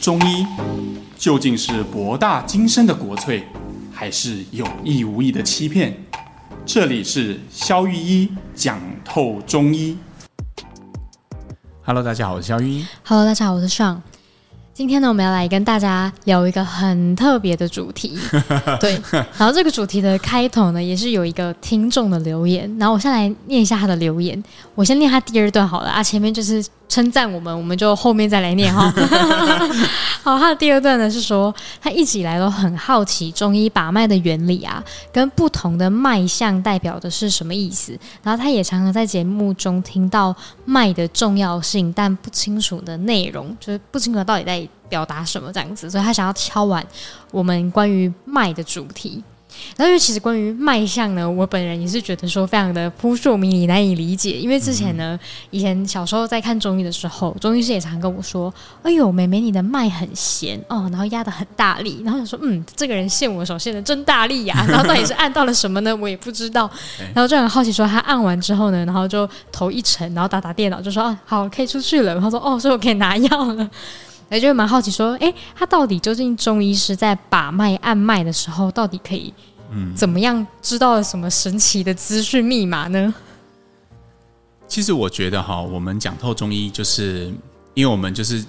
中医究竟是博大精深的国粹，还是有意无意的欺骗？这里是肖玉一讲透中医。Hello，大家好，我是肖玉一。Hello，大家好，我是尚。今天呢，我们要来跟大家聊一个很特别的主题。对，然后这个主题的开头呢，也是有一个听众的留言。然后我先来念一下他的留言，我先念他第二段好了啊，前面就是。称赞我们，我们就后面再来念哈。好，他的第二段呢是说，他一直以来都很好奇中医把脉的原理啊，跟不同的脉象代表的是什么意思。然后他也常常在节目中听到脉的重要性，但不清楚的内容，就是不清楚到底在表达什么这样子，所以他想要敲完我们关于脉的主题。然后，因为其实关于脉象呢，我本人也是觉得说非常的扑朔迷离、难以理解。因为之前呢，以前小时候在看中医的时候，中医师也常跟我说：“哎呦，妹妹你的脉很弦哦，然后压得很大力。”然后想说：“嗯，这个人献我手献的真大力呀、啊！”然后到底是按到了什么呢？我也不知道。然后就很好奇说，他按完之后呢，然后就头一沉，然后打打电脑就说：“啊，好，可以出去了。”然后说：“哦，所以我可以拿药了。”哎，就蛮好奇说：“哎，他到底究竟中医师在把脉按脉的时候，到底可以？”嗯，怎么样知道了什么神奇的资讯密码呢？其实我觉得哈，我们讲透中医，就是因为我们就是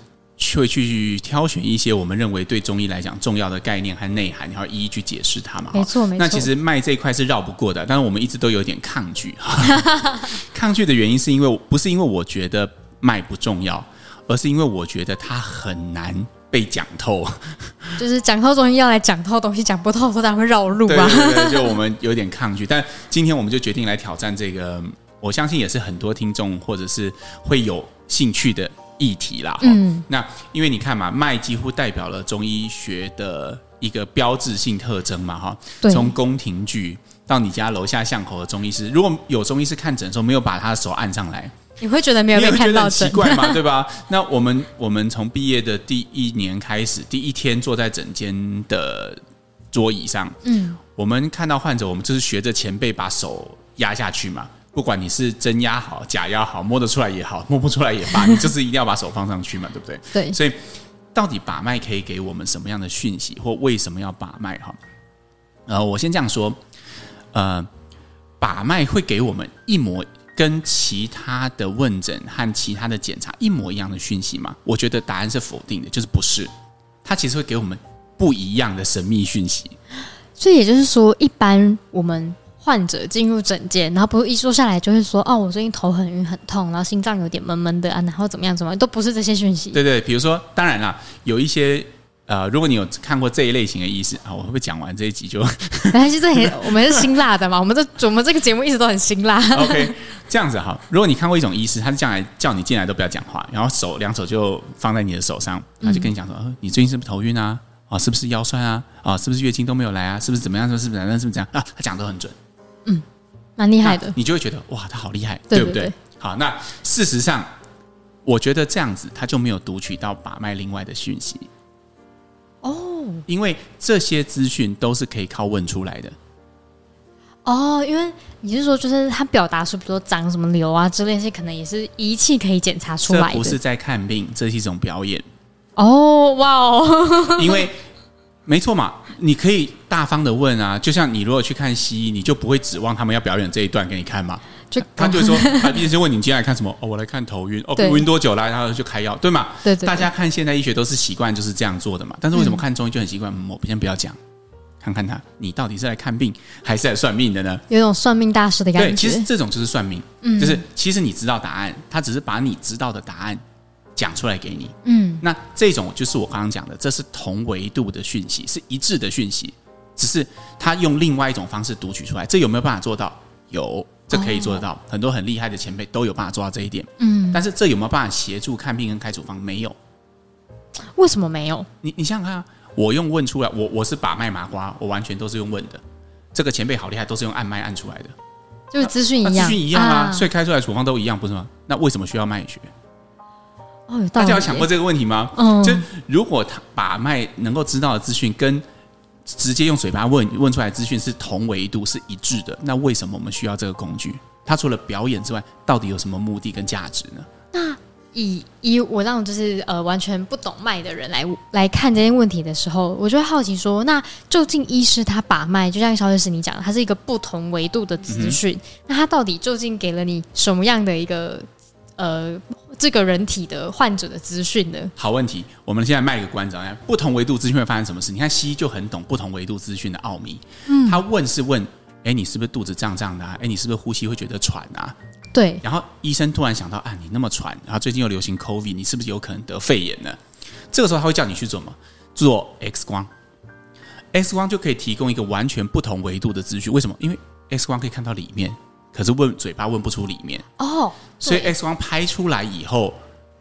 会去挑选一些我们认为对中医来讲重要的概念和内涵，然后一一去解释它嘛。没错，没错。那其实脉这一块是绕不过的，但是我们一直都有点抗拒。抗拒的原因是因为不是因为我觉得脉不重要，而是因为我觉得它很难。被讲透，就是讲透中医要来讲透东西，讲不透，说他会绕路啊。对对对，就我们有点抗拒，但今天我们就决定来挑战这个，我相信也是很多听众或者是会有兴趣的议题啦。嗯，那因为你看嘛，脉几乎代表了中医学的一个标志性特征嘛，哈。从宫廷剧到你家楼下巷口的中医师，如果有中医师看诊的时候没有把他的手按上来。你会觉得没有被看到，奇怪吗，对吧？那我们我们从毕业的第一年开始，第一天坐在整间的桌椅上，嗯，我们看到患者，我们就是学着前辈把手压下去嘛。不管你是真压好、假压好，摸得出来也好，摸不出来也罢，你就是一定要把手放上去嘛，对不对？对。所以，到底把脉可以给我们什么样的讯息，或为什么要把脉？哈，呃，我先这样说，呃，把脉会给我们一模。跟其他的问诊和其他的检查一模一样的讯息吗？我觉得答案是否定的，就是不是。它其实会给我们不一样的神秘讯息。所以也就是说，一般我们患者进入诊间，然后不是一坐下来就会说：“哦，我最近头很晕很痛，然后心脏有点闷闷的啊，然后怎么样怎么样，都不是这些讯息。”对对，比如说，当然啦，有一些。呃，如果你有看过这一类型的医师啊，我会不会讲完这一集就？我们是辛辣的嘛，我们这我们这个节目一直都很辛辣。OK，这样子哈，如果你看过一种医师，他是将来叫你进来都不要讲话，然后手两手就放在你的手上，他就跟你讲说：“嗯、你最近是不是头晕啊？啊，是不是腰酸啊？啊，是不是月经都没有来啊？是不是怎么样？是不是怎么样？是不是这样啊？”他讲得很准，嗯，蛮厉害的。你就会觉得哇，他好厉害，对，对不对？好，那事实上，我觉得这样子他就没有读取到把脉另外的讯息。哦，因为这些资讯都是可以靠问出来的。哦，因为你是说，就是他表达出，比如说长什么瘤啊之类，些可能也是仪器可以检查出来的。这不是在看病，这是一种表演。哦，哇哦！因为没错嘛，你可以大方的问啊，就像你如果去看西医，你就不会指望他们要表演这一段给你看嘛。就 他就说，他第一次问你今天来看什么？哦，我来看头晕。哦，晕多久了？然后就开药，对吗？对，对对。大家看现代医学都是习惯就是这样做的嘛。但是为什么看中医就很习惯？我先不要讲，看看他，你到底是来看病还是来算命的呢？有种算命大师的感觉。对，其实这种就是算命，嗯，就是其实你知道答案，他只是把你知道的答案讲出来给你。嗯，那这种就是我刚刚讲的，这是同维度的讯息，是一致的讯息，只是他用另外一种方式读取出来。这有没有办法做到？有。这可以做得到，很多很厉害的前辈都有办法做到这一点。嗯，但是这有没有办法协助看病跟开处方？没有。为什么没有？你你想想看啊，我用问出来，我我是把脉麻瓜，我完全都是用问的。这个前辈好厉害，都是用按脉按出来的，就是资讯一样，资讯一样啊，所以开出来处方都一样，不是吗？那为什么需要脉学？哦，大家有想过这个问题吗？嗯，就如果他把脉能够知道的资讯跟。直接用嘴巴问问出来资讯是同维度是一致的，那为什么我们需要这个工具？它除了表演之外，到底有什么目的跟价值呢？那以以我那种就是呃完全不懂脉的人来来看这些问题的时候，我就会好奇说，那究竟医师他把脉，就像肖律师你讲的，它是一个不同维度的资讯，嗯、那他到底究竟给了你什么样的一个呃这个人体的患者的资讯呢？好问题，我们现在卖个关子，不同维度资讯会发生什么事？你看西医就很懂不同维度资讯的奥秘，嗯，他问是问，哎，你是不是肚子胀胀的、啊？哎，你是不是呼吸会觉得喘啊？对，然后医生突然想到啊，你那么喘，然后最近又流行 COVID，你是不是有可能得肺炎呢？这个时候他会叫你去做什么？做 X 光，X 光就可以提供一个完全不同维度的资讯。为什么？因为 X 光可以看到里面，可是问嘴巴问不出里面哦。所以 X 光拍出来以后，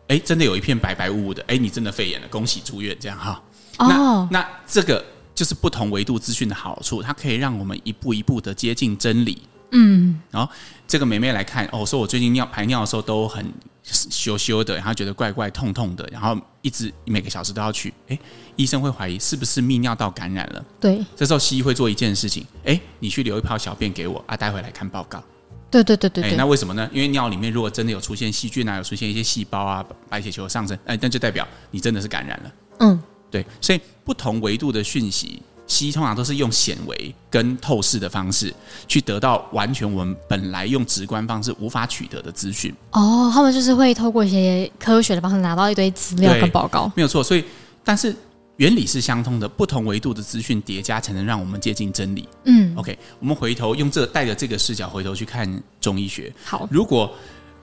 哎，真的有一片白白雾雾的，哎，你真的肺炎了，恭喜住院，这样哈。哦，那那这个就是不同维度资讯的好处，它可以让我们一步一步的接近真理。嗯，然后这个妹妹来看，哦，说我最近尿排尿的时候都很羞羞的，然后觉得怪怪痛痛的，然后一直每个小时都要去，哎，医生会怀疑是不是泌尿道感染了？对，这时候西医会做一件事情，哎，你去留一泡小便给我啊，待会来看报告。对对对对对，那为什么呢？因为尿里面如果真的有出现细菌啊，有出现一些细胞啊，白血球上升，哎，那就代表你真的是感染了。嗯，对，所以不同维度的讯息。西医通常都是用显微跟透视的方式去得到完全我们本来用直观方式无法取得的资讯。哦，他们就是会透过一些科学的方式拿到一堆资料跟报告。没有错，所以但是原理是相通的，不同维度的资讯叠加才能让我们接近真理。嗯，OK，我们回头用这带着这个视角回头去看中医学。好，如果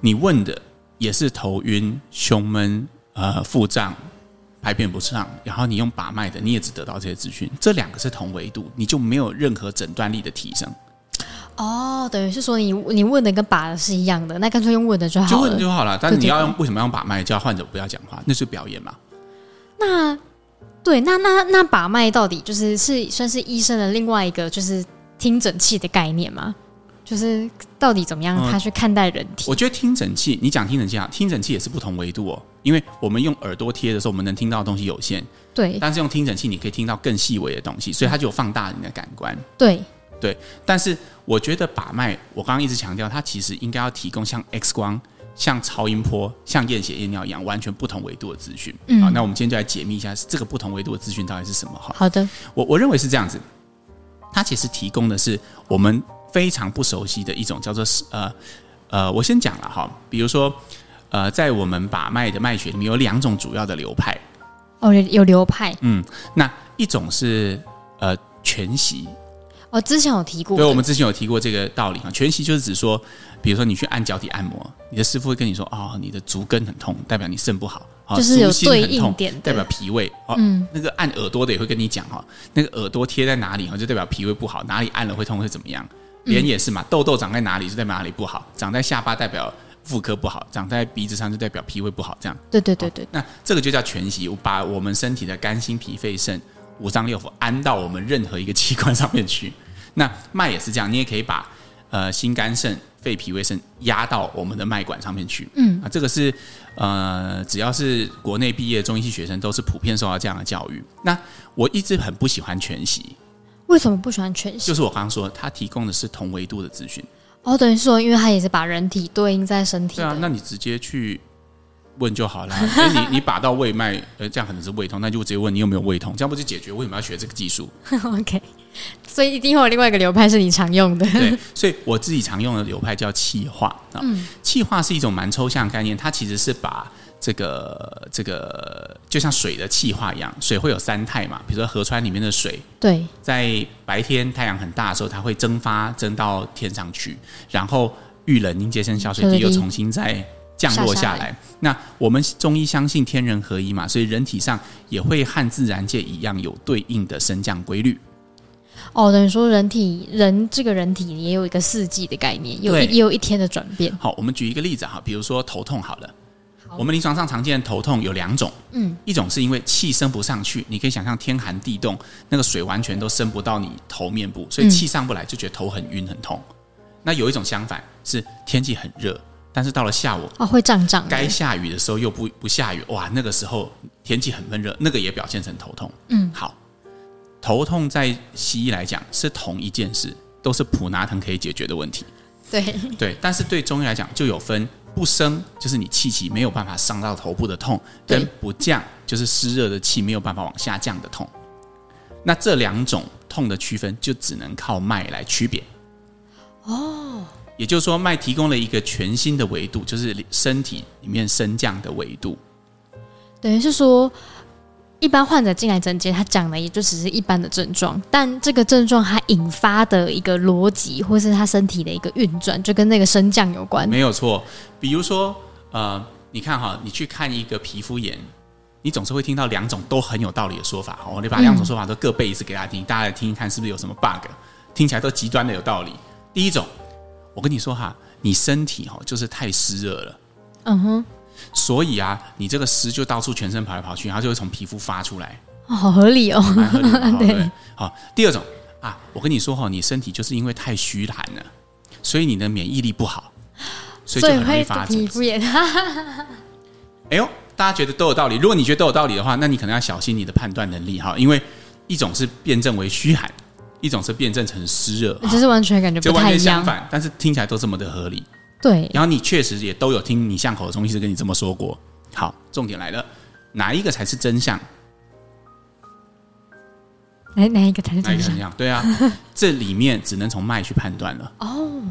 你问的也是头晕、胸闷、呃腹胀。排便不畅，然后你用把脉的，你也只得到这些资讯，这两个是同维度，你就没有任何诊断力的提升。哦，等于是说你你问的跟把的是一样的，那干脆用问的就好了，就问就好了。但是你要用为什么要用把脉？叫患者不要讲话，那是表演嘛？那对，那那那把脉到底就是是算是医生的另外一个就是听诊器的概念吗？就是到底怎么样他去看待人体？嗯，我觉得听诊器，你讲听诊器啊，听诊器也是不同维度哦。因为我们用耳朵贴的时候，我们能听到的东西有限，对。但是用听诊器，你可以听到更细微的东西，所以它就有放大你的感官，对对。但是我觉得把脉，我刚刚一直强调，它其实应该要提供像 X 光、像超音波、像验血验尿一样完全不同维度的资讯。嗯，好，那我们今天就来解密一下这个不同维度的资讯到底是什么哈。好的，我我认为是这样子，它其实提供的是我们非常不熟悉的一种叫做呃呃，我先讲了哈，比如说。呃，在我们把脉的脉学里面有两种主要的流派，哦，有流派，嗯，那一种是呃全息，哦，之前有提过，对，我们之前有提过这个道理哈，全息就是指说，比如说你去按脚底按摩，你的师傅会跟你说，哦，你的足跟很痛，代表你肾不好，就是有对应点，代表脾胃，哦，嗯，那个按耳朵的也会跟你讲哈，那个耳朵贴在哪里哈，就代表脾胃不好，哪里按了会痛会怎么样，脸也是嘛，痘痘长在哪里就代表哪里不好，长在下巴代表。妇科不好，长在鼻子上就代表脾胃不好，这样。对对对对。哦，那这个就叫全息，把我们身体的肝、心、脾、肺、肾五脏六腑安到我们任何一个器官上面去。那脉也是这样，你也可以把呃心、肝、肾、肺、脾、胃、肾压到我们的脉管上面去。嗯，啊，这个是呃，只要是国内毕业中医系学生都是普遍受到这样的教育。那我一直很不喜欢全息，为什么不喜欢全息？就是我刚刚说，它提供的是同维度的资讯。哦，等于说，因为他也是把人体对应在身体。对啊，那你直接去问就好了。哎，你你把到胃脉，呃，这样可能是胃痛，那就直接问你有没有胃痛，这样不就解决？为什么要学这个技术？OK，所以一定会有另外一个流派是你常用的。对，所以我自己常用的流派叫气化啊。嗯，气化是一种蛮抽象的概念，它其实是把。这个这个就像水的气化一样，水会有三态嘛，比如说河川里面的水，对，在白天太阳很大的时候，它会蒸发蒸到天上去，然后遇冷凝结成小水滴，又重新再降落下来。下来。那我们中医相信天人合一嘛，所以人体上也会和自然界一样有对应的升降规律。哦，等于说人体人这个人体也有一个四季的概念，有一也有一天的转变。好，我们举一个例子哈，比如说头痛好了。我们临床上常见的头痛有两种，嗯，一种是因为气升不上去，你可以想象天寒地冻，那个水完全都升不到你头面部，所以气上不来，就觉得头很晕很痛。那有一种相反，是天气很热，但是到了下午啊会胀胀，该下雨的时候又不不下雨，哇，那个时候天气很闷热，那个也表现成头痛。嗯，好，头痛在西医来讲是同一件事，都是普拿疼可以解决的问题。对对，但是对中医来讲就有分。不升就是你气息没有办法上到头部的痛，跟不降就是湿热的气没有办法往下降的痛。那这两种痛的区分就只能靠脉来区别。哦，也就是说，麦提供了一个全新的维度，就是身体里面升降的维度。等于是说，一般患者进来诊间，他讲的也就只是一般的症状，但这个症状它引发的一个逻辑，或是他身体的一个运转，就跟那个升降有关。没有错，比如说，呃，你看哈，你去看一个皮肤炎，你总是会听到两种都很有道理的说法。哦，你把两种说法都各背一次给大家听，嗯、大家来听一看是不是有什么 bug？听起来都极端的有道理。第一种，我跟你说哈，你身体哈就是太湿热了。嗯哼。所以啊，你这个湿就到处全身跑来跑去，然后就会从皮肤发出来，哦，好合理哦，蛮合理的，对，对。好，第二种啊，我跟你说哈，你身体就是因为太虚寒了，所以你的免疫力不好，所以就很容易发皮肤炎。哎呦，大家觉得都有道理。如果你觉得都有道理的话，那你可能要小心你的判断能力哈，因为一种是辩证为虚寒，一种是辩证成湿热，就是完全感觉不太一样，就完全相反，但是听起来都这么的合理。对，然后你确实也都有听你巷口的中医师跟你这么说过。好，重点来了，哪一个才是真相？哪哪一个才是真相？对啊，这里面只能从脉去判断了。哦，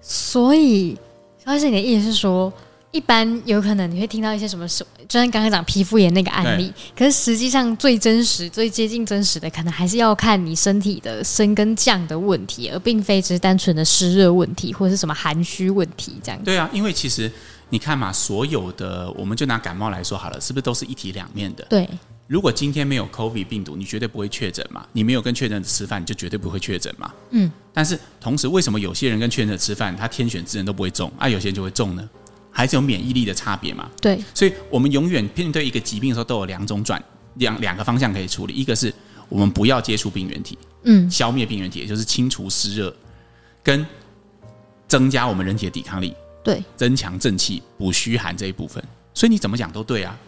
所以，萧医师，你的意思是说？一般有可能你会听到一些什么，就像刚刚讲皮肤炎那个案例，可是实际上最真实、最接近真实的，可能还是要看你身体的升跟降的问题，而并非只是单纯的湿热问题或者是什么寒虚问题这样。对啊，因为其实你看嘛，所有的我们就拿感冒来说好了，是不是都是一体两面的？对。如果今天没有 COVID 病毒，你绝对不会确诊嘛？你没有跟确诊者吃饭，你就绝对不会确诊嘛？嗯。但是同时，为什么有些人跟确诊者吃饭，他天选之人都不会中，啊，有些人就会中呢？还是有免疫力的差别嘛？对，所以我们永远面对一个疾病的时候，都有两种转两两个方向可以处理。一个是我们不要接触病原体，嗯，消灭病原体，也就是清除湿热，跟增加我们人体的抵抗力，对，增强正气，补虚寒这一部分。所以你怎么讲都对啊，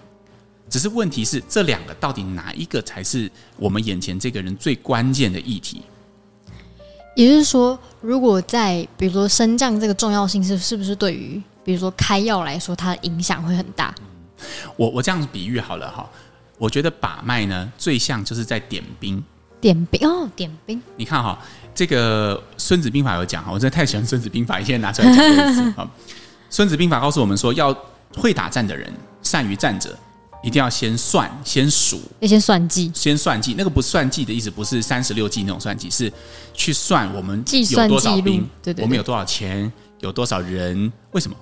只是问题是这两个到底哪一个才是我们眼前这个人最关键的议题？也就是说，如果在比如说升降这个重要性是是不是对于比如说开药来说，它的影响会很大。我我这样子比喻好了哈，我觉得把脉呢，最像就是在点兵。点兵哦，点兵。你看哈，这个《孙子兵法》有讲哈，我真的太喜欢《孙子兵法》，现在拿出来讲这个词。孙子兵法》告诉我们说，要会打仗的人，善于战者，一定要先算，先数，要先算计，先算计。那个不算计的意思，不是三十六计那种算计，是去算我们有多少兵，对对对，我们有多少钱，有多少人，为什么？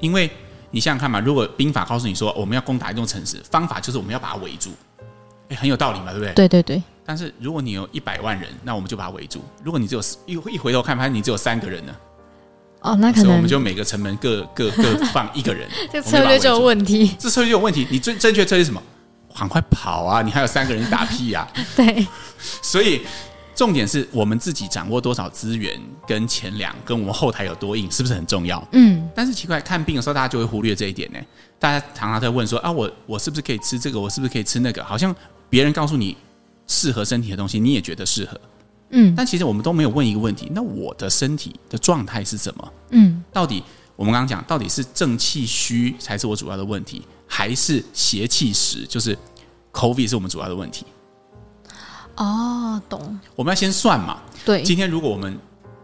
因为你想想看嘛，如果兵法告诉你说我们要攻打一座城市，方法就是我们要把它围住，诶，很有道理嘛，对不对？对对对。但是如果你有一百万人，那我们就把它围住。如果你只有一一回头看，发现你只有三个人呢？哦，那可能我们就每个城门各各各 放一个人，这策略就有问题。这策略就有问题。你最正确策略是什么？赶快跑啊！你还有三个人打屁呀、啊？对。所以。重点是我们自己掌握多少资源跟钱粮，跟我们后台有多硬，是不是很重要？嗯。但是奇怪，看病的时候大家就会忽略这一点呢。大家常常在问说啊，我我是不是可以吃这个？我是不是可以吃那个？好像别人告诉你适合身体的东西，你也觉得适合。嗯。但其实我们都没有问一个问题：那我的身体的状态是什么？嗯。到底我们刚刚讲，到底是正气虚才是我主要的问题，还是邪气实？就是 COVID 是我们主要的问题？哦，懂。我们要先算嘛。对。今天如果我们，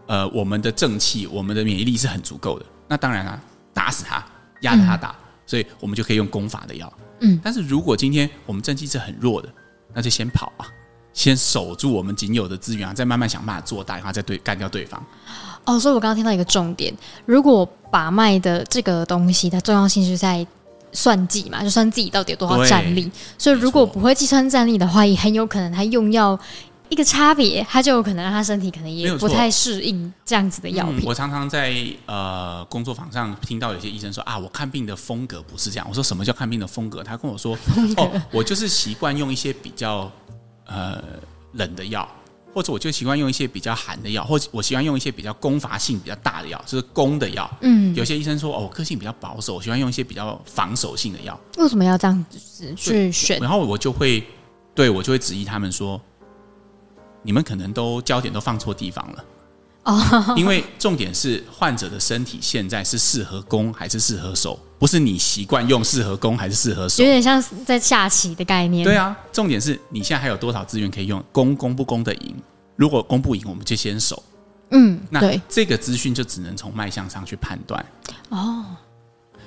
呃，我们的正气，我们的免疫力是很足够的，那当然啊，打死他，压着他打，嗯、所以我们就可以用攻法的药。嗯。但是如果今天我们正气是很弱的，那就先跑啊，先守住我们仅有的资源啊，再慢慢想办法做大，然后再对干掉对方。哦，所以我刚刚听到一个重点，如果把脉的这个东西，它重要性是在。算计嘛，就算自己到底有多少战力。所以如果不会计算战力的话，也很有可能他用药一个差别，他就有可能让他身体可能也不太适应这样子的药品。嗯，我常常在呃工作坊上听到有些医生说啊，我看病的风格不是这样。我说什么叫看病的风格？他跟我说哦，我就是习惯用一些比较呃冷的药。或者我就喜欢用一些比较寒的药，或者我喜欢用一些比较攻伐性比较大的药，就是攻的药。嗯，有些医生说哦，我个性比较保守，我喜欢用一些比较防守性的药。为什么要这样子去选？然后我就会对我就会质疑他们说，你们可能都焦点都放错地方了。哦，因为重点是患者的身体现在是适合攻还是适合守，不是你习惯用适合攻还是适合守，有点像在下棋的概念。对啊，重点是你现在还有多少资源可以用，攻攻不攻得赢？如果攻不赢，我们就先守。嗯，那这个资讯就只能从脉象上去判断。哦，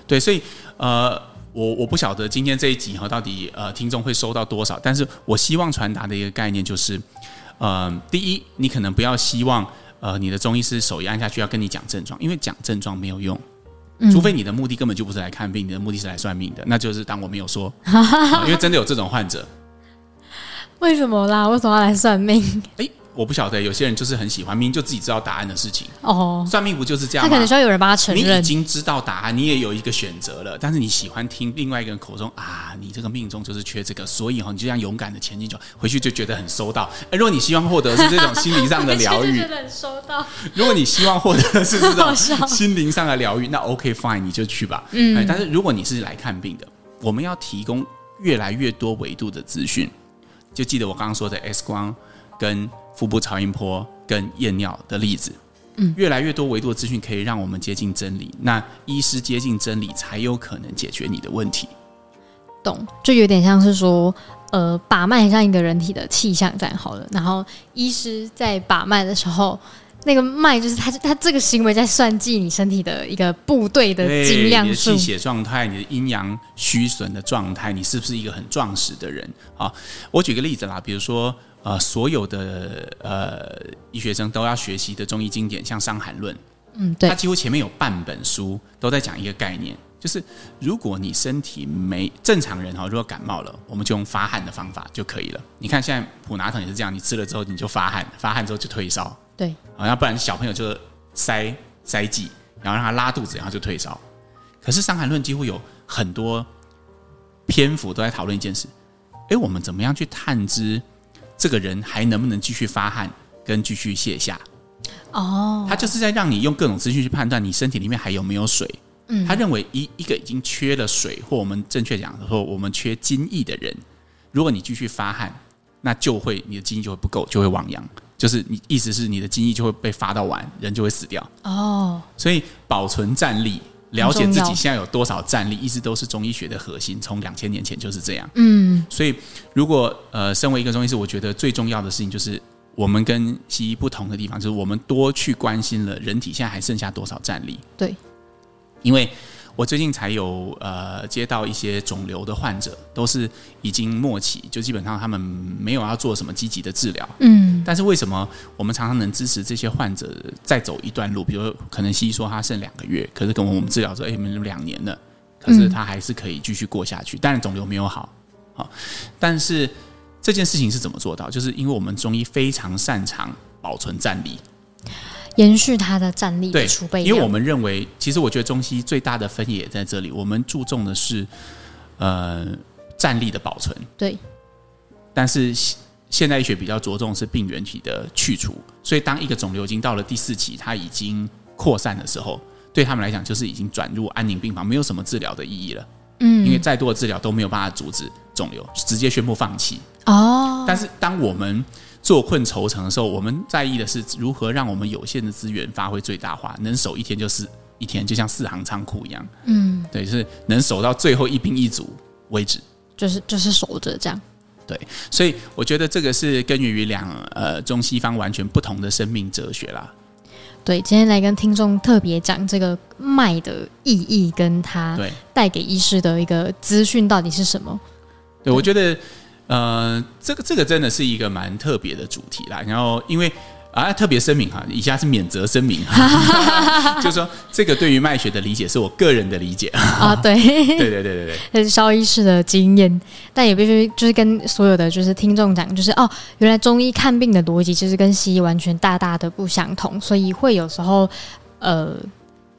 对，所以呃，我我不晓得今天这一集哈，到底呃听众会收到多少，但是我希望传达的一个概念就是，呃，第一，你可能不要希望。呃，你的中医师手一按下去要跟你讲症状，因为讲症状没有用，除非你的目的根本就不是来看病，你的目的是来算命的，那就是当我没有说，呃、因为真的有这种患者。为什么啦？为什么要来算命？欸我不晓得，有些人就是很喜欢，明明就自己知道答案的事情。哦，算命不就是这样吗？他可能需要有人帮他承认。你已经知道答案，你也有一个选择了，但是你喜欢听另外一个人口中啊，你这个命中就是缺这个，所以哈，你就这样勇敢的前进，就回去就觉得很收到。哎，如果你希望获得是这种心灵上的疗愈，觉得很收到。如果你希望获得的是这种心灵上的疗愈，那 OK fine，你就去吧。嗯，但是如果你是来看病的，我们要提供越来越多维度的资讯，就记得我刚刚说的 X 光跟。腹部超音波跟验尿的例子，嗯，越来越多维度的资讯可以让我们接近真理。那医师接近真理，才有可能解决你的问题。懂，就有点像是说，呃，把脉像一个人体的气象站好了，然后医师在把脉的时候。那个脉就是他，他这个行为在算计你身体的一个部队的精量数，你的气血状态，你的阴阳虚损的状态，你是不是一个很壮实的人？啊，我举个例子啦，比如说，呃，所有的呃医学生都要学习的中医经典，像《伤寒论》，嗯，对，它几乎前面有半本书都在讲一个概念，就是如果你身体没正常人哈，如果感冒了，我们就用发汗的方法就可以了。你看现在普拿疼也是这样，你吃了之后你就发汗，发汗之后就退烧。对，啊，要不然小朋友就塞塞剂，然后让他拉肚子，然后就退烧。可是《伤寒论》几乎有很多篇幅都在讨论一件事：哎，我们怎么样去探知这个人还能不能继续发汗跟继续泻下？哦，他就是在让你用各种资讯去判断你身体里面还有没有水。嗯，他认为一一个已经缺了水，或我们正确讲的说，我们缺精液的人，如果你继续发汗，那就会你的精液就会不够，就会亡阳。就是你意思是你的精液就会被发到完，人就会死掉哦。所以保存战力，了解自己现在有多少战力，一直都是中医学的核心。从两千年前就是这样。嗯，所以如果呃，身为一个中医师，我觉得最重要的事情就是我们跟西医不同的地方，就是我们多去关心了人体现在还剩下多少战力。对，因为。我最近才有呃接到一些肿瘤的患者，都是已经末期，就基本上他们没有要做什么积极的治疗。嗯，但是为什么我们常常能支持这些患者再走一段路？比如可能西医说他剩两个月，可是跟我们治疗说，哎，你们两年了，可是他还是可以继续过下去。当然肿瘤没有好，好，但是这件事情是怎么做到？就是因为我们中医非常擅长保存战力。延续它的战力的储备，因为我们认为，其实我觉得中西最大的分野在这里。我们注重的是，呃，战力的保存。对。但是现代医学比较着重是病原体的去除，所以当一个肿瘤已经到了第四期，它已经扩散的时候，对他们来讲就是已经转入安宁病房，没有什么治疗的意义了。嗯。因为再多的治疗都没有办法阻止肿瘤，直接宣布放弃。哦。但是当我们坐困愁城的时候，我们在意的是如何让我们有限的资源发挥最大化，能守一天就是一天，就像四行仓库一样。嗯，对，就是能守到最后一兵一卒为止，就是就是守着这样。对，所以我觉得这个是根源于两呃中西方完全不同的生命哲学啦。对，今天来跟听众特别讲这个脉的意义，跟它带给医师的一个资讯到底是什么？对，对我觉得。呃，这个这个真的是一个蛮特别的主题啦。然后，因为啊，特别声明哈，以下是免责声明，就是说这个对于脉学的理解是我个人的理解啊。对，对对对对这是肖医师的经验，但也必须就是跟所有的就是听众讲，就是哦，原来中医看病的逻辑其实跟西医完全大大的不相同，所以会有时候呃，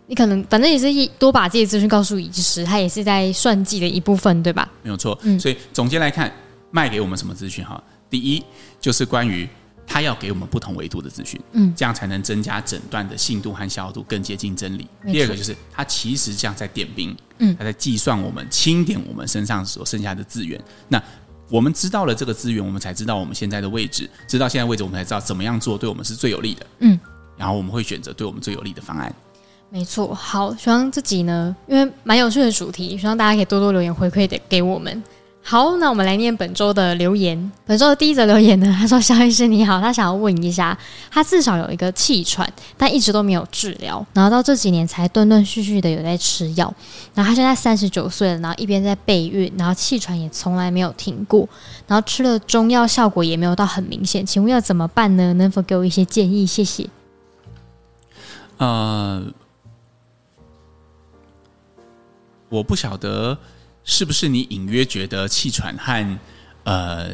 你可能反正也是一多把自己的资讯告诉医师，他也是在算计的一部分，对吧？没有错。嗯，所以总结来看。脉给我们什么资讯？哈，第一就是关于他要给我们不同维度的资讯，嗯，这样才能增加诊断的信度和效度，更接近真理。第二个就是他其实这样在点兵，嗯，他在计算我们清点我们身上所剩下的资源。那我们知道了这个资源，我们才知道我们现在的位置，知道现在位置，我们才知道怎么样做对我们是最有利的。嗯，然后我们会选择对我们最有利的方案。没错，好，希望自己呢，因为蛮有趣的主题，希望大家可以多多留言回馈的给我们。好，那我们来念本周的留言。本周的第一则留言呢，他说：“肖医师你好，他想要问一下，他至少有一个气喘，但一直都没有治疗，然后到这几年才断断续续的有在吃药。然后他现在三十九岁了，然后一边在备孕，然后气喘也从来没有停过，然后吃了中药效果也没有到很明显，请问要怎么办呢？能否给我一些建议？谢谢。”呃，我不晓得。是不是你隐约觉得气喘和呃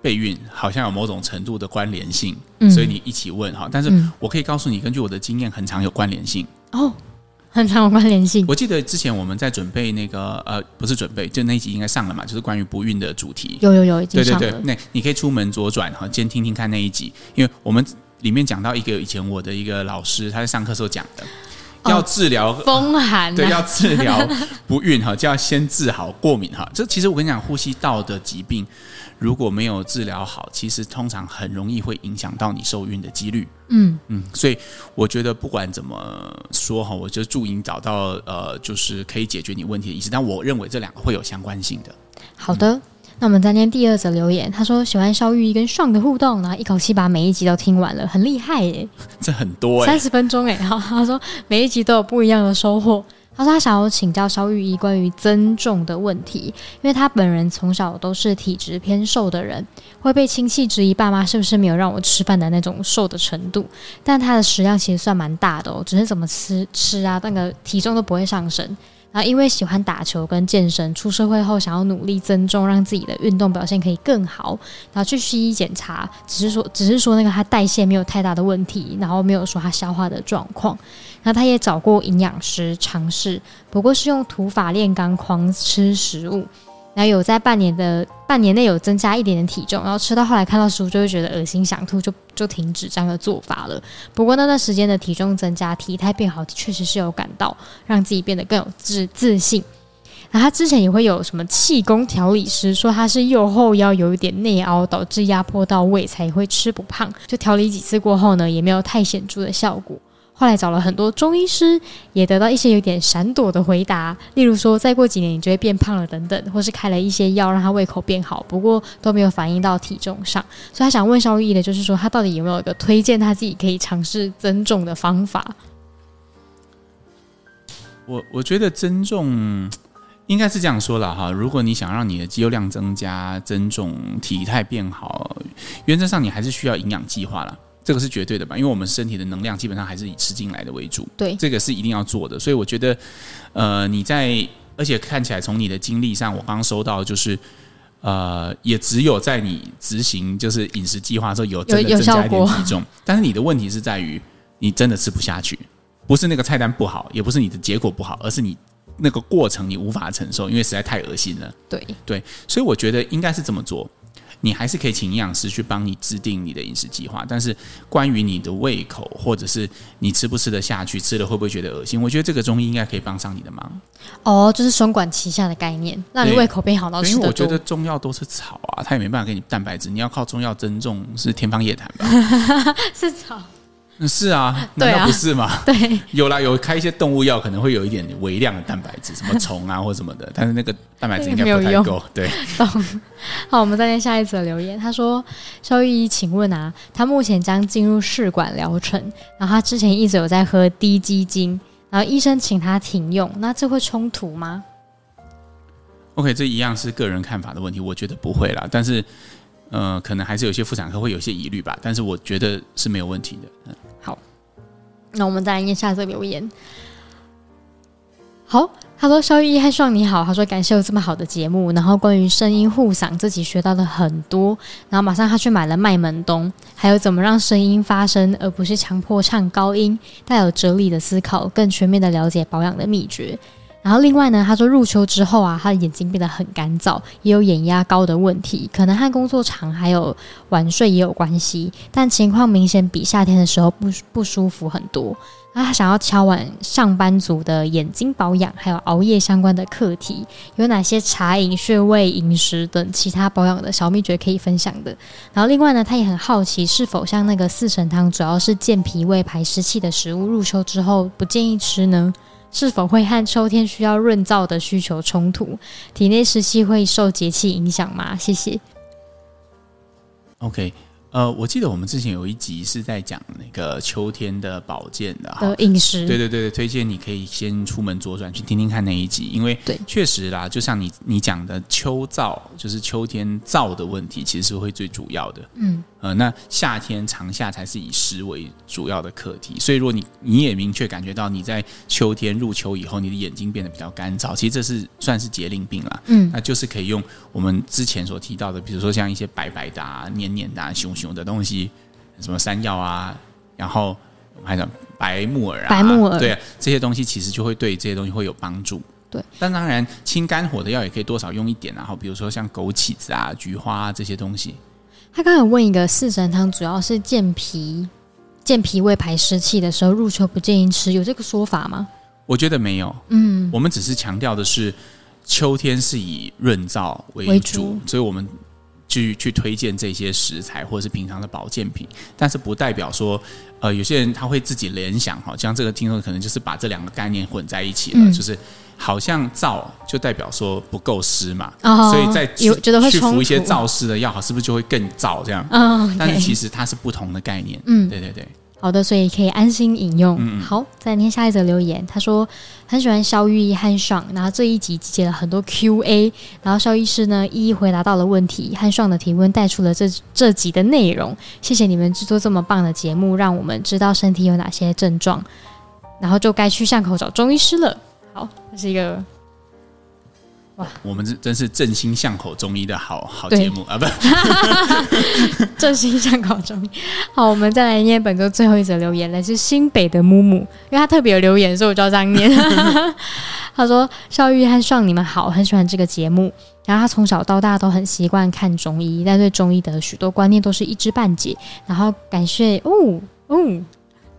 备孕好像有某种程度的关联性，嗯、所以你一起问哈？但是我可以告诉你，根据我的经验，很常有关联性哦，很常有关联性。我记得之前我们在准备那个呃，不是准备，就那一集应该上了嘛，就是关于不孕的主题。有有有，已经上了。对对对，那你可以出门左转哈，先听听看那一集，因为我们里面讲到一个以前我的一个老师，他在上课时候讲的。要治疗风寒、啊，对，要治疗 不孕哈，就要先治好过敏哈。这其实我跟你讲，呼吸道的疾病如果没有治疗好，其实通常很容易会影响到你受孕的几率。嗯嗯，所以我觉得不管怎么说哈，我就祝你找到呃，就是可以解决你问题的医师。但我认为这两个会有相关性的。好的。嗯那我们再念第二则留言，他说喜欢肖玉一跟 Sean 的互动，然后一口气把每一集都听完了，很厉害耶！这很多哎，三十分钟哎。然 后他说每一集都有不一样的收获。他说他想要请教肖玉一关于增重的问题，因为他本人从小都是体质偏瘦的人，会被亲戚质疑爸妈是不是没有让我吃饭的那种瘦的程度。但他的食量其实算蛮大的哦，只是怎么吃吃啊，那个体重都不会上升。然后因为喜欢打球跟健身，出社会后想要努力增重，让自己的运动表现可以更好。然后去西医检查，只是说只是说那个他代谢没有太大的问题，然后没有说他消化的状况。然后他也找过营养师尝试，不过是用土法炼钢，狂吃食物。然后有在半年的半年内有增加一点点体重，然后吃到后来看到食物就会觉得恶心想吐，就就停止这样的做法了。不过那段时间的体重增加、体态变好，确实是有感到让自己变得更有自自信。然后他之前也会有什么气功调理师说他是右后腰有一点内凹，导致压迫到胃才会吃不胖。就调理几次过后呢，也没有太显著的效果。后来找了很多中医师，也得到一些有点闪躲的回答，例如说再过几年你就会变胖了等等，或是开了一些药让他胃口变好，不过都没有反映到体重上。所以他想问萧御医的就是说，他到底有没有一个推荐他自己可以尝试增重的方法？我我觉得增重应该是这样说了哈，如果你想让你的肌肉量增加、增重、体态变好，原则上你还是需要营养计划了。这个是绝对的吧，因为我们身体的能量基本上还是以吃进来的为主。对，这个是一定要做的。所以我觉得，呃，你在而且看起来从你的经历上，我刚刚收到就是，呃，也只有在你执行就是饮食计划的时候有真的增加一点体重，但是你的问题是在于你真的吃不下去，不是那个菜单不好，也不是你的结果不好，而是你那个过程你无法承受，因为实在太恶心了。对对，所以我觉得应该是这么做。你还是可以请营养师去帮你制定你的饮食计划，但是关于你的胃口或者是你吃不吃得下去，吃了会不会觉得恶心，我觉得这个中医应该可以帮上你的忙。哦，就是双管齐下的概念，让你胃口变好到吃得多。因为我觉得中药都是草啊，它也没办法给你蛋白质，你要靠中药增重是天方夜谭吧？是草。是啊，难道不是吗？对，啊、对，有啦，有开一些动物药，可能会有一点微量的蛋白质，什么虫啊或什么的，但是那个蛋白质应该不太够。对，懂。好，我们再念下一则留言。他说：“肖玉医，请问啊，他目前将进入试管疗程，然后他之前一直有在喝低基精，然后医生请他停用，那这会冲突吗？”OK，这一样是个人看法的问题，我觉得不会啦，但是。呃，可能还是有些妇产科会有些疑虑吧，但是我觉得是没有问题的。嗯，好，那我们再来念下这个留言。好，他说：“萧御医和 Sean 你好。”他说：“感谢有这么好的节目，然后关于声音护嗓，自己学到了很多。然后马上他去买了麦门冬，还有怎么让声音发声，而不是强迫唱高音，带有哲理的思考，更全面的了解保养的秘诀。”然后另外呢，他说入秋之后啊，他的眼睛变得很干燥，也有眼压高的问题，可能和工作长还有晚睡也有关系，但情况明显比夏天的时候不不舒服很多。那他想要敲完上班族的眼睛保养，还有熬夜相关的课题，有哪些茶饮、穴位、饮食等其他保养的小秘诀可以分享的？然后另外呢，他也很好奇，是否像那个四神汤，主要是健脾胃、排湿气的食物，入秋之后不建议吃呢？是否会和秋天需要润燥的需求冲突？体内湿气会受节气影响吗？谢谢。OK。呃，我记得我们之前有一集是在讲那个秋天的保健的哈，饮食。对对对，推荐你可以先出门左转去听听看那一集，因为对，确实啦，就像你你讲的秋燥，就是秋天燥的问题，其实是会最主要的。嗯，呃，那夏天长夏才是以湿为主要的课题，所以如果你你也明确感觉到你在秋天入秋以后，你的眼睛变得比较干燥，其实这是算是节令病了。嗯，那就是可以用我们之前所提到的，比如说像一些白白的、啊、黏黏的、啊、熊熊。的东西，什么山药啊，然后还有白木耳啊，白木耳，对啊，这些东西其实就会对这些东西会有帮助。对，但当然清肝火的药也可以多少用一点，然后比如说像枸杞子啊、菊花啊这些东西。他刚刚有问一个四神汤，主要是健脾、健脾胃、排湿气的时候，入秋不建议吃，有这个说法吗？我觉得没有，嗯，我们只是强调的是秋天是以润燥为主，为主，所以我们。去去推荐这些食材或者是平常的保健品，但是不代表说，呃，有些人他会自己联想哈，像这个听众可能就是把这两个概念混在一起了，嗯、就是好像燥就代表说不够湿嘛，哦、所以在有觉得会去服一些燥湿的药，好是不是就会更燥这样？哦 okay、但是其实它是不同的概念，嗯，对对对。好的，所以可以安心饮用。嗯、好，再来念下一则留言。他说很喜欢肖玉医和 Sean，然后这一集集结了很多 Q&A，然后肖医师呢一一回答到了问题，和 Sean 的提问带出了这这集的内容。谢谢你们制作这么棒的节目，让我们知道身体有哪些症状，然后就该去巷口找中医师了。好，这是一个。哇，我们这真是正心巷口中医的好好节目啊！不，正心巷口中医。好，我们再来念本周最后一则留言，来自新北的木木，因为他特别有留言，所以我就要这样念。他说：“邵玉和爽，你们好，很喜欢这个节目。然后他从小到大都很习惯看中医，但对中医的许多观念都是一知半解。然后感谢哦哦。”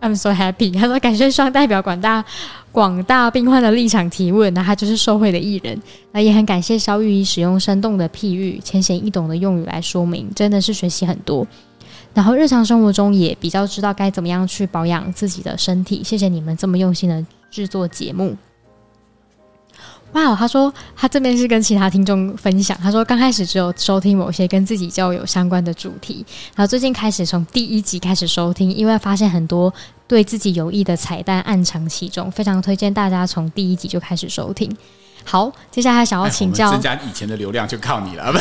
I'm so happy。他说：“感谢双代表广大广大病患的立场提问，那他就是受惠的艺人。那也很感谢肖玉仪使用生动的譬喻、浅显易懂的用语来说明，真的是学习很多。然后日常生活中也比较知道该怎么样去保养自己的身体。谢谢你们这么用心的制作节目。”哇，他说他这边是跟其他听众分享。他说刚开始只有收听某些跟自己交友相关的主题，然后最近开始从第一集开始收听，因为发现很多对自己有益的彩蛋暗藏其中，非常推荐大家从第一集就开始收听。好，接下来想要请教，增加以前的流量就靠你了。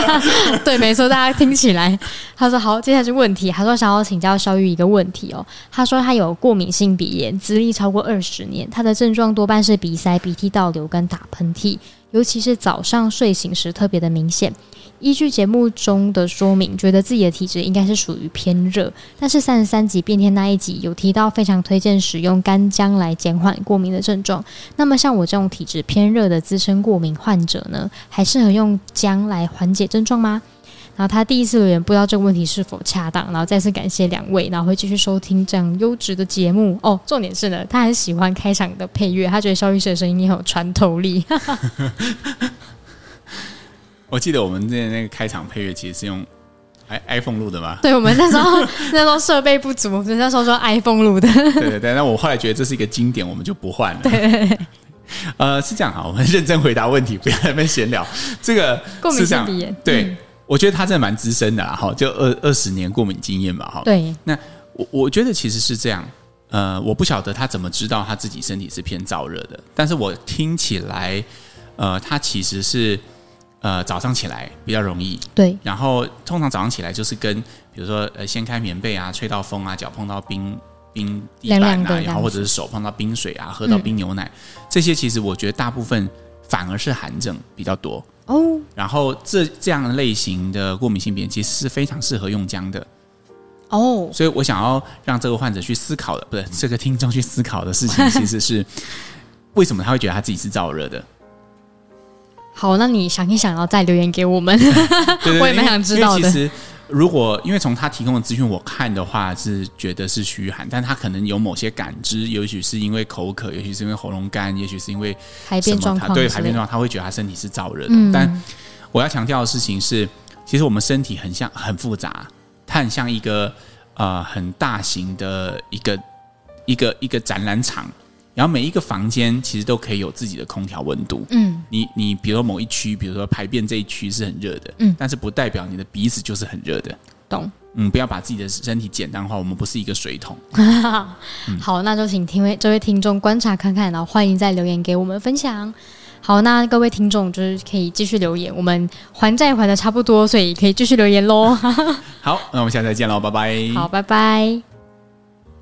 对，没错，大家听起来。他说好，接下来是问题。他说想要请教肖玉一个问题哦。他说他有过敏性鼻炎，资历超过二十年，他的症状多半是鼻塞、鼻涕倒流跟打喷嚏，尤其是早上睡醒时特别的明显。依据节目中的说明，觉得自己的体质应该是属于偏热，但是三十三集变天那一集有提到非常推荐使用干姜来减缓过敏的症状。那么像我这种体质偏热的资深过敏患者呢，还适合用姜来缓解症状吗？然后他第一次留言，不知道这个问题是否恰当。然后再次感谢两位，然后会继续收听这样优质的节目哦。重点是呢，他很喜欢开场的配乐，他觉得萧御医的声音很有穿透力。我记得我们之前那个开场配乐其实是用 i iPhone 录的嘛？对，我们那时候 那时候设备不足，所以那时候说 iPhone 录的。对对对，那我后来觉得这是一个经典，我们就不换了。对，呃，是这样哈，我们认真回答问题，不要在那边闲聊。这个是这样，对，嗯、我觉得他真的蛮资深的哈，就二二十年过敏经验嘛哈。对，那我我觉得其实是这样，呃，我不晓得他怎么知道他自己身体是偏燥热的，但是我听起来，呃，他其实是。呃，早上起来比较容易，对。然后通常早上起来就是跟，比如说呃，掀开棉被啊，吹到风啊，脚碰到冰冰地板啊，亮亮然后或者是手碰到冰水啊，喝到冰牛奶，嗯、这些其实我觉得大部分反而是寒症比较多哦。然后这这样的类型的过敏性鼻炎其实是非常适合用姜的哦。所以我想要让这个患者去思考的，不是这个听众去思考的事情，其实是。为什么他会觉得他自己是燥热的？好，那你想一想，要再留言给我们，对对对我也蛮想知道的。其实，如果因为从他提供的资讯我看的话，是觉得是虚寒，但他可能有某些感知，也许是因为口渴，也许是因为喉咙干，也许是因为排便状况，对海边状况，他会觉得他身体是燥热的。嗯、但我要强调的事情是，其实我们身体很像很复杂，它很像一个呃很大型的一个一个一个展览场。然后每一个房间其实都可以有自己的空调温度。嗯，你你比如说某一区，比如说排便这一区是很热的，嗯，但是不代表你的鼻子就是很热的。懂？嗯，不要把自己的身体简单化，我们不是一个水桶。嗯、好，那就请听位这位听众观察看看，然后欢迎再留言给我们分享。好，那各位听众就是可以继续留言，我们还债还的差不多，所以可以继续留言喽。好，那我们下次再见喽，拜拜。好，拜拜。